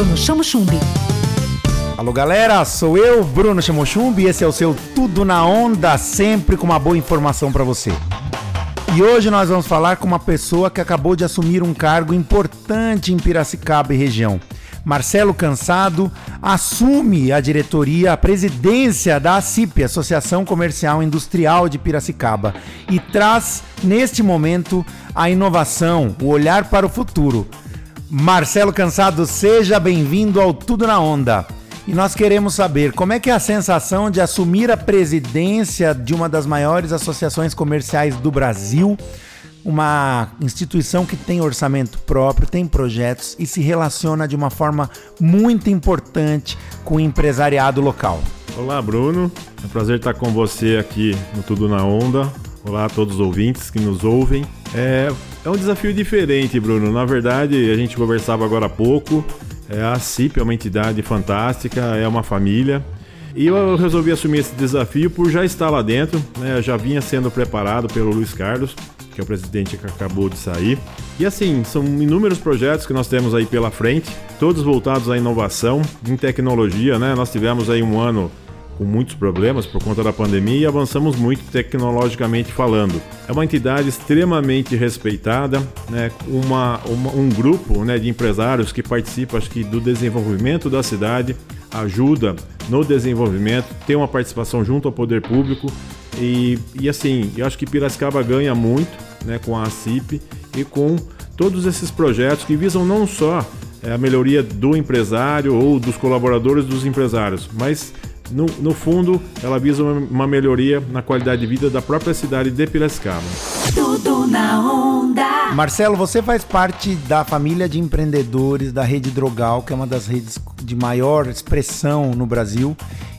Bruno Chamo Chumbi. Alô galera, sou eu, Bruno Chamochumbi, e esse é o seu Tudo na Onda, sempre com uma boa informação para você. E hoje nós vamos falar com uma pessoa que acabou de assumir um cargo importante em Piracicaba e região. Marcelo Cansado assume a diretoria, a presidência da ACIP, Associação Comercial Industrial de Piracicaba, e traz neste momento a inovação, o olhar para o futuro. Marcelo Cansado, seja bem-vindo ao Tudo na Onda. E nós queremos saber como é que é a sensação de assumir a presidência de uma das maiores associações comerciais do Brasil, uma instituição que tem orçamento próprio, tem projetos e se relaciona de uma forma muito importante com o empresariado local. Olá, Bruno. É um prazer estar com você aqui no Tudo na Onda. Olá a todos os ouvintes que nos ouvem. É, é um desafio diferente, Bruno. Na verdade, a gente conversava agora há pouco. É, a CIP é uma entidade fantástica, é uma família. E eu resolvi assumir esse desafio por já estar lá dentro, né? Já vinha sendo preparado pelo Luiz Carlos, que é o presidente que acabou de sair. E assim, são inúmeros projetos que nós temos aí pela frente, todos voltados à inovação, em tecnologia, né? Nós tivemos aí um ano com muitos problemas por conta da pandemia e avançamos muito tecnologicamente falando. É uma entidade extremamente respeitada, né, uma, uma um grupo né, de empresários que participa acho que, do desenvolvimento da cidade, ajuda no desenvolvimento, tem uma participação junto ao poder público e, e assim, eu acho que Piracicaba ganha muito né, com a CIP e com todos esses projetos que visam não só é, a melhoria do empresário ou dos colaboradores dos empresários, mas no, no fundo, ela visa uma, uma, melhoria na qualidade de vida da própria cidade de Piracicaba. Tudo na onda. Marcelo, você faz parte da família de empreendedores da Rede Drogal, que é uma das redes de maior expressão no Brasil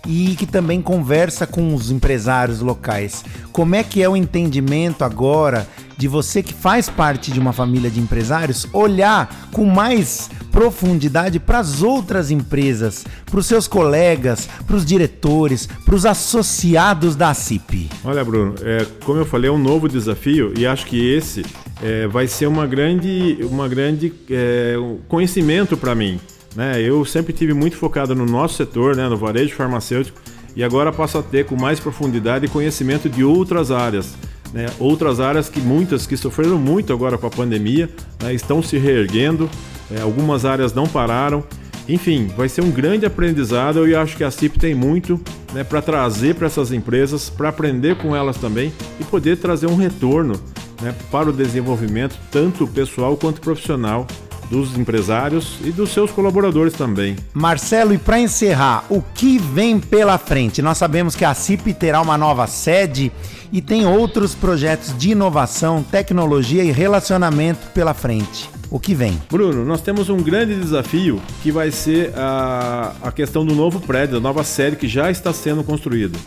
e que também conversa com os empresários locais. Como é que é o entendimento agora de você que faz parte de uma família de empresários olhar com mais profundidade para as outras empresas, para os seus colegas, para os diretores, para os associados da CIP? Olha, Bruno, é, como eu falei, é um novo desafio e acho que esse é, vai ser uma grande, uma grande é, conhecimento para mim. Né? Eu sempre tive muito focado no nosso setor, né, no varejo farmacêutico, e agora passo a ter com mais profundidade e conhecimento de outras áreas. Né? Outras áreas que muitas que sofreram muito agora com a pandemia né? estão se reerguendo, é, algumas áreas não pararam. Enfim, vai ser um grande aprendizado e eu acho que a CIP tem muito né, para trazer para essas empresas, para aprender com elas também e poder trazer um retorno né, para o desenvolvimento, tanto pessoal quanto profissional, dos empresários e dos seus colaboradores também. Marcelo, e para encerrar, o que vem pela frente? Nós sabemos que a CIP terá uma nova sede e tem outros projetos de inovação, tecnologia e relacionamento pela frente. O que vem? Bruno, nós temos um grande desafio que vai ser a, a questão do novo prédio, da nova sede que já está sendo construído.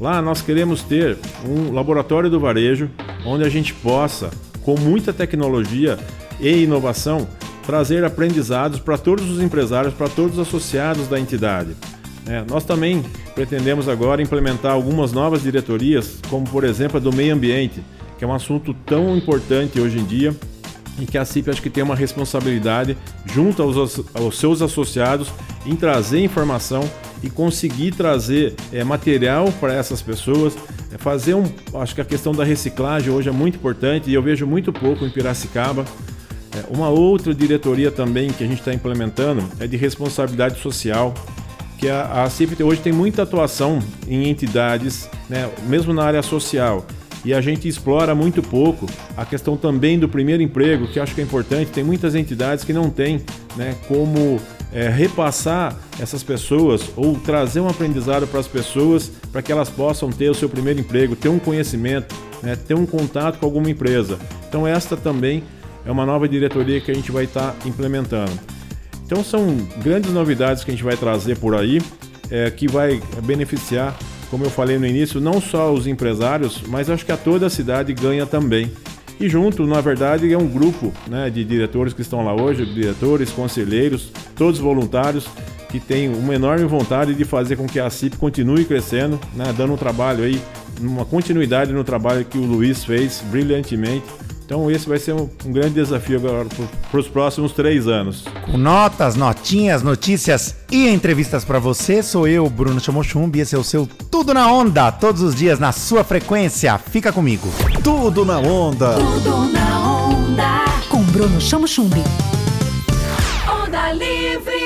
Lá nós queremos ter um laboratório do varejo onde a gente possa, com muita tecnologia e inovação, trazer aprendizados para todos os empresários, para todos os associados da entidade. É, nós também pretendemos agora implementar algumas novas diretorias, como por exemplo a do meio ambiente, que é um assunto tão importante hoje em dia e que a CIP acho que tem uma responsabilidade junto aos, aos seus associados em trazer informação e conseguir trazer é, material para essas pessoas, é, fazer um, acho que a questão da reciclagem hoje é muito importante e eu vejo muito pouco em Piracicaba. É, uma outra diretoria também que a gente está implementando é de responsabilidade social, que a, a CIP hoje tem muita atuação em entidades, né, mesmo na área social. E a gente explora muito pouco a questão também do primeiro emprego, que acho que é importante. Tem muitas entidades que não têm né, como é, repassar essas pessoas ou trazer um aprendizado para as pessoas para que elas possam ter o seu primeiro emprego, ter um conhecimento, né, ter um contato com alguma empresa. Então, esta também é uma nova diretoria que a gente vai estar tá implementando. Então são grandes novidades que a gente vai trazer por aí, é, que vai beneficiar, como eu falei no início, não só os empresários, mas acho que a toda a cidade ganha também. E junto, na verdade, é um grupo né, de diretores que estão lá hoje, diretores, conselheiros, todos voluntários, que têm uma enorme vontade de fazer com que a CIP continue crescendo, né, dando um trabalho aí, uma continuidade no trabalho que o Luiz fez brilhantemente Então esse vai ser um, um grande desafio agora para os próximos três anos. Com notas, notinhas, notícias e entrevistas para você, sou eu, Bruno Chamochumbi, esse é o seu Tudo na Onda, todos os dias na sua frequência. Fica comigo. Tudo na Onda. Tudo na Onda. Com Bruno Chamochumbi. Onda Livre.